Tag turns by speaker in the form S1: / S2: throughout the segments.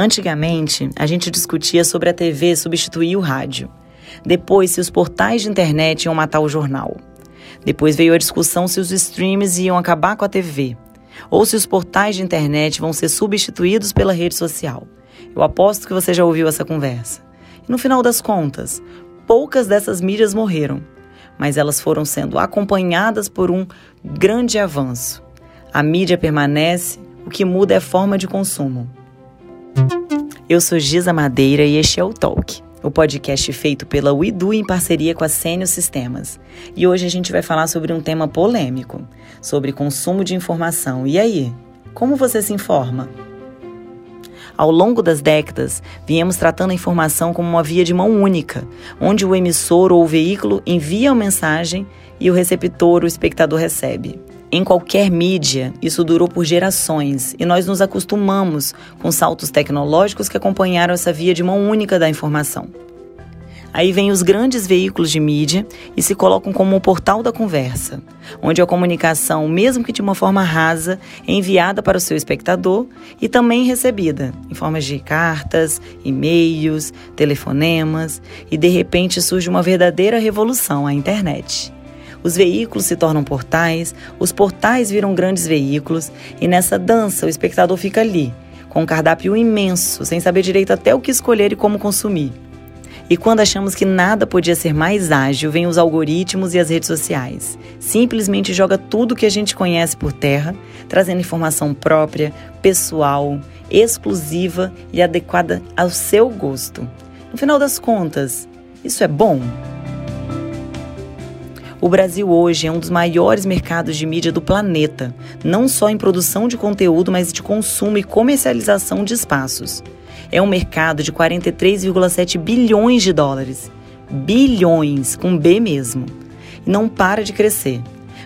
S1: Antigamente, a gente discutia sobre a TV substituir o rádio. Depois, se os portais de internet iam matar o jornal. Depois veio a discussão se os streams iam acabar com a TV. Ou se os portais de internet vão ser substituídos pela rede social. Eu aposto que você já ouviu essa conversa. E no final das contas, poucas dessas mídias morreram, mas elas foram sendo acompanhadas por um grande avanço. A mídia permanece, o que muda é a forma de consumo. Eu sou Giza Madeira e este é o Talk, o podcast feito pela Uidu em parceria com a Sênio Sistemas. E hoje a gente vai falar sobre um tema polêmico, sobre consumo de informação. E aí, como você se informa? Ao longo das décadas, viemos tratando a informação como uma via de mão única, onde o emissor ou o veículo envia a mensagem e o receptor, o espectador, recebe. Em qualquer mídia, isso durou por gerações e nós nos acostumamos com saltos tecnológicos que acompanharam essa via de mão única da informação. Aí vem os grandes veículos de mídia e se colocam como o portal da conversa, onde a comunicação, mesmo que de uma forma rasa, é enviada para o seu espectador e também recebida em formas de cartas, e-mails, telefonemas, e de repente surge uma verdadeira revolução a internet. Os veículos se tornam portais, os portais viram grandes veículos, e nessa dança o espectador fica ali, com um cardápio imenso, sem saber direito até o que escolher e como consumir. E quando achamos que nada podia ser mais ágil, vêm os algoritmos e as redes sociais. Simplesmente joga tudo que a gente conhece por terra, trazendo informação própria, pessoal, exclusiva e adequada ao seu gosto. No final das contas, isso é bom? O Brasil hoje é um dos maiores mercados de mídia do planeta, não só em produção de conteúdo, mas de consumo e comercialização de espaços. É um mercado de 43,7 bilhões de dólares. Bilhões, com B mesmo. E não para de crescer.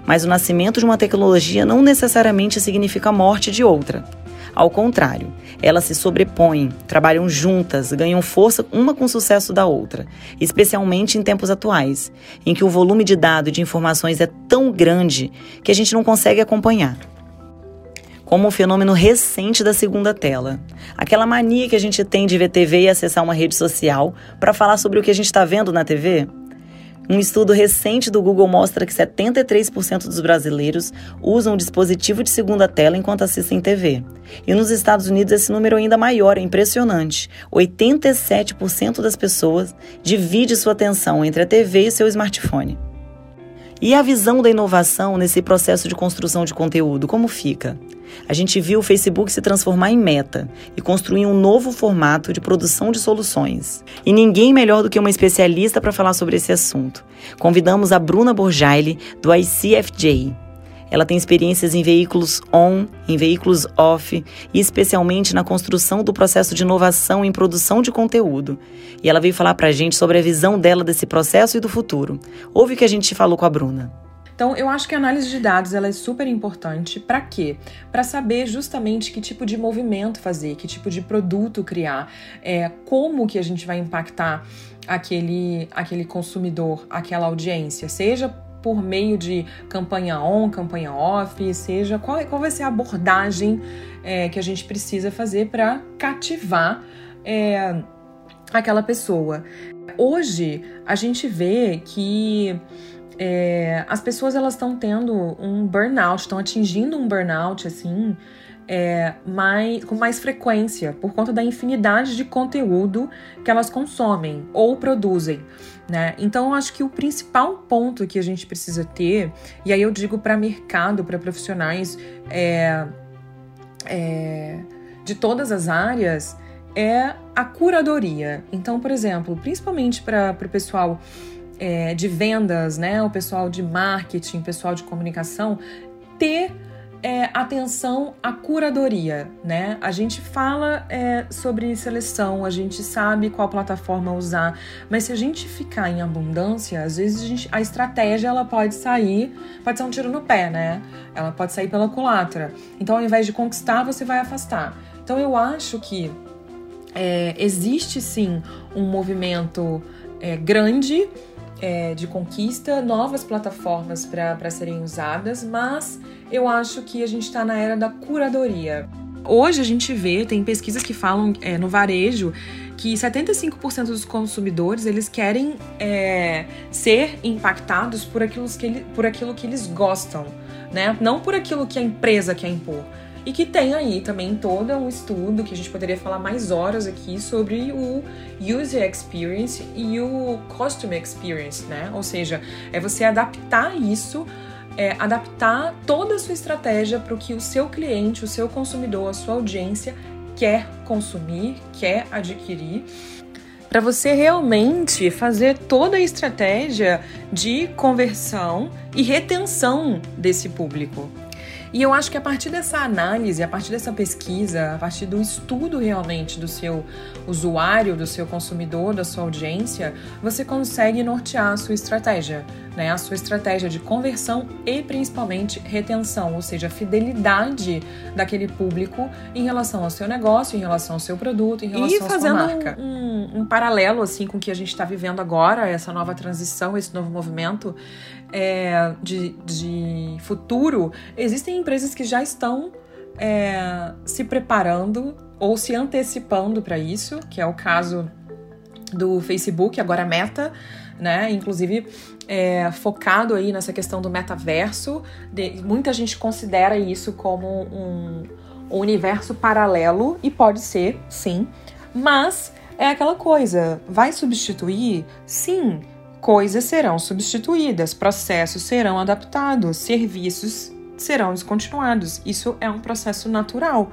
S1: Mas o nascimento de uma tecnologia não necessariamente significa a morte de outra. Ao contrário, elas se sobrepõem, trabalham juntas, ganham força uma com o sucesso da outra, especialmente em tempos atuais, em que o volume de dados e de informações é tão grande que a gente não consegue acompanhar como um fenômeno recente da segunda tela. Aquela mania que a gente tem de ver TV e acessar uma rede social para falar sobre o que a gente está vendo na TV. Um estudo recente do Google mostra que 73% dos brasileiros usam um dispositivo de segunda tela enquanto assistem TV. E nos Estados Unidos esse número é ainda maior, é impressionante. 87% das pessoas divide sua atenção entre a TV e seu smartphone. E a visão da inovação nesse processo de construção de conteúdo, como fica? A gente viu o Facebook se transformar em meta e construir um novo formato de produção de soluções. E ninguém melhor do que uma especialista para falar sobre esse assunto. Convidamos a Bruna Borjaile, do ICFJ. Ela tem experiências em veículos on, em veículos off e especialmente na construção do processo de inovação em produção de conteúdo. E ela veio falar para a gente sobre a visão dela desse processo e do futuro. Ouve o que a gente falou com a Bruna.
S2: Então, eu acho que a análise de dados ela é super importante. Para quê? Para saber justamente que tipo de movimento fazer, que tipo de produto criar, é, como que a gente vai impactar aquele, aquele consumidor, aquela audiência, seja por meio de campanha on, campanha off, seja qual, qual vai ser a abordagem é, que a gente precisa fazer para cativar é, aquela pessoa. Hoje a gente vê que é, as pessoas elas estão tendo um burnout, estão atingindo um burnout assim é, mais, com mais frequência por conta da infinidade de conteúdo que elas consomem ou produzem. Né? Então, eu acho que o principal ponto que a gente precisa ter, e aí eu digo para mercado, para profissionais é, é, de todas as áreas, é a curadoria. Então, por exemplo, principalmente para o pessoal é, de vendas, né, o pessoal de marketing, pessoal de comunicação, ter é, atenção à curadoria, né? A gente fala é, sobre seleção, a gente sabe qual plataforma usar, mas se a gente ficar em abundância, às vezes a, gente, a estratégia ela pode sair, pode ser um tiro no pé, né? Ela pode sair pela culatra. Então, ao invés de conquistar, você vai afastar. Então, eu acho que é, existe sim um movimento é, grande é, de conquista, novas plataformas para serem usadas, mas eu acho que a gente está na era da curadoria. Hoje a gente vê, tem pesquisas que falam é, no varejo que 75% dos consumidores eles querem é, ser impactados por aquilo, que ele, por aquilo que eles gostam, né? Não por aquilo que a empresa quer impor. E que tem aí também todo um estudo que a gente poderia falar mais horas aqui sobre o user experience e o customer experience, né? Ou seja, é você adaptar isso é, adaptar toda a sua estratégia para o que o seu cliente, o seu consumidor, a sua audiência quer consumir, quer adquirir, para você realmente fazer toda a estratégia de conversão e retenção desse público. E eu acho que a partir dessa análise, a partir dessa pesquisa, a partir do estudo realmente do seu usuário, do seu consumidor, da sua audiência, você consegue nortear a sua estratégia né, a sua estratégia de conversão e principalmente retenção, ou seja, a fidelidade daquele público em relação ao seu negócio, em relação ao seu produto, em relação e à sua marca. Um, um, um paralelo assim com o que a gente está vivendo agora, essa nova transição, esse novo movimento é, de, de futuro, existem empresas que já estão é, se preparando ou se antecipando para isso, que é o caso do Facebook, agora Meta, né? Inclusive é, focado aí nessa questão do metaverso. De, muita gente considera isso como um, um universo paralelo e pode ser, sim, mas é aquela coisa, vai substituir? Sim, coisas serão substituídas, processos serão adaptados, serviços serão descontinuados. Isso é um processo natural,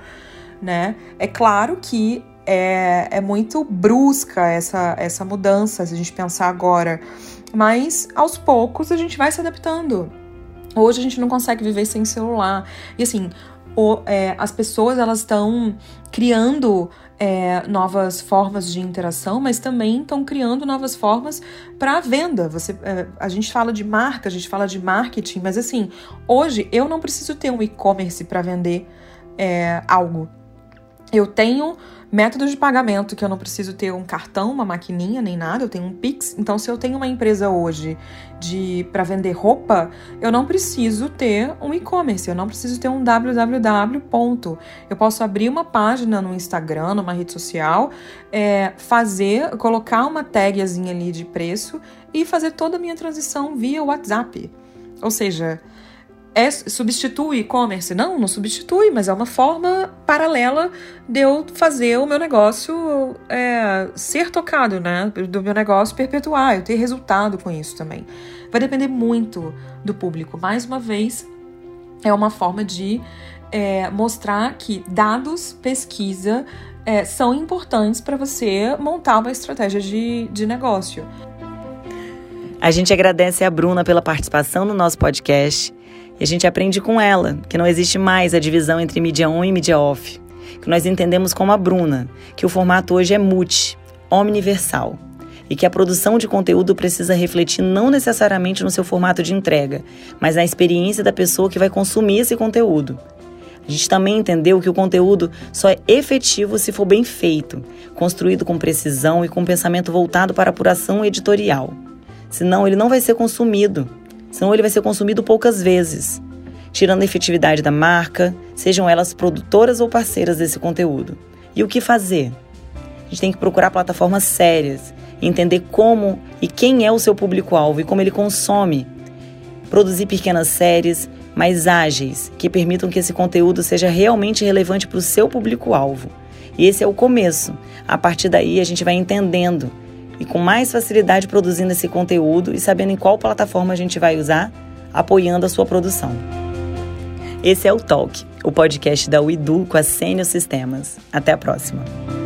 S2: né? É claro que é, é muito brusca essa, essa mudança, se a gente pensar agora. Mas aos poucos a gente vai se adaptando. Hoje a gente não consegue viver sem celular. E assim, é, as pessoas elas estão criando é, novas formas de interação, mas também estão criando novas formas para venda. Você, é, a gente fala de marca, a gente fala de marketing, mas assim, hoje eu não preciso ter um e-commerce para vender é, algo. Eu tenho Método de pagamento, que eu não preciso ter um cartão, uma maquininha, nem nada, eu tenho um Pix. Então, se eu tenho uma empresa hoje de para vender roupa, eu não preciso ter um e-commerce, eu não preciso ter um www. Ponto. Eu posso abrir uma página no Instagram, numa rede social, é, fazer, colocar uma tagzinha ali de preço e fazer toda a minha transição via WhatsApp. Ou seja, é, substitui e-commerce? Não, não substitui, mas é uma forma paralela de eu fazer o meu negócio é, ser tocado, né? Do meu negócio perpetuar, eu ter resultado com isso também. Vai depender muito do público. Mais uma vez, é uma forma de é, mostrar que dados, pesquisa, é, são importantes para você montar uma estratégia de, de negócio.
S1: A gente agradece a Bruna pela participação no nosso podcast e a gente aprende com ela que não existe mais a divisão entre mídia on e mídia off. Que nós entendemos como a Bruna, que o formato hoje é multi, omniversal. E que a produção de conteúdo precisa refletir não necessariamente no seu formato de entrega, mas na experiência da pessoa que vai consumir esse conteúdo. A gente também entendeu que o conteúdo só é efetivo se for bem feito, construído com precisão e com pensamento voltado para a apuração editorial. Senão, ele não vai ser consumido senão ele vai ser consumido poucas vezes, tirando a efetividade da marca, sejam elas produtoras ou parceiras desse conteúdo. E o que fazer? A gente tem que procurar plataformas sérias, entender como e quem é o seu público-alvo e como ele consome. Produzir pequenas séries mais ágeis, que permitam que esse conteúdo seja realmente relevante para o seu público-alvo. E esse é o começo. A partir daí, a gente vai entendendo e com mais facilidade produzindo esse conteúdo e sabendo em qual plataforma a gente vai usar, apoiando a sua produção. Esse é o Talk, o podcast da Uidu com a Sênior Sistemas. Até a próxima!